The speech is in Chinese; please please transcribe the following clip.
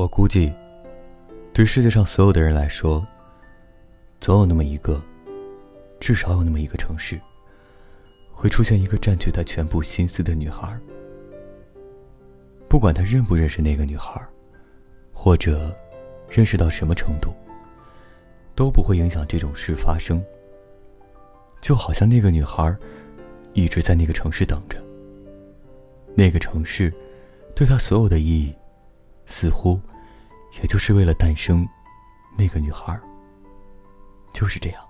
我估计，对世界上所有的人来说，总有那么一个，至少有那么一个城市，会出现一个占据他全部心思的女孩。不管他认不认识那个女孩，或者认识到什么程度，都不会影响这种事发生。就好像那个女孩一直在那个城市等着。那个城市对他所有的意义。似乎，也就是为了诞生那个女孩儿。就是这样。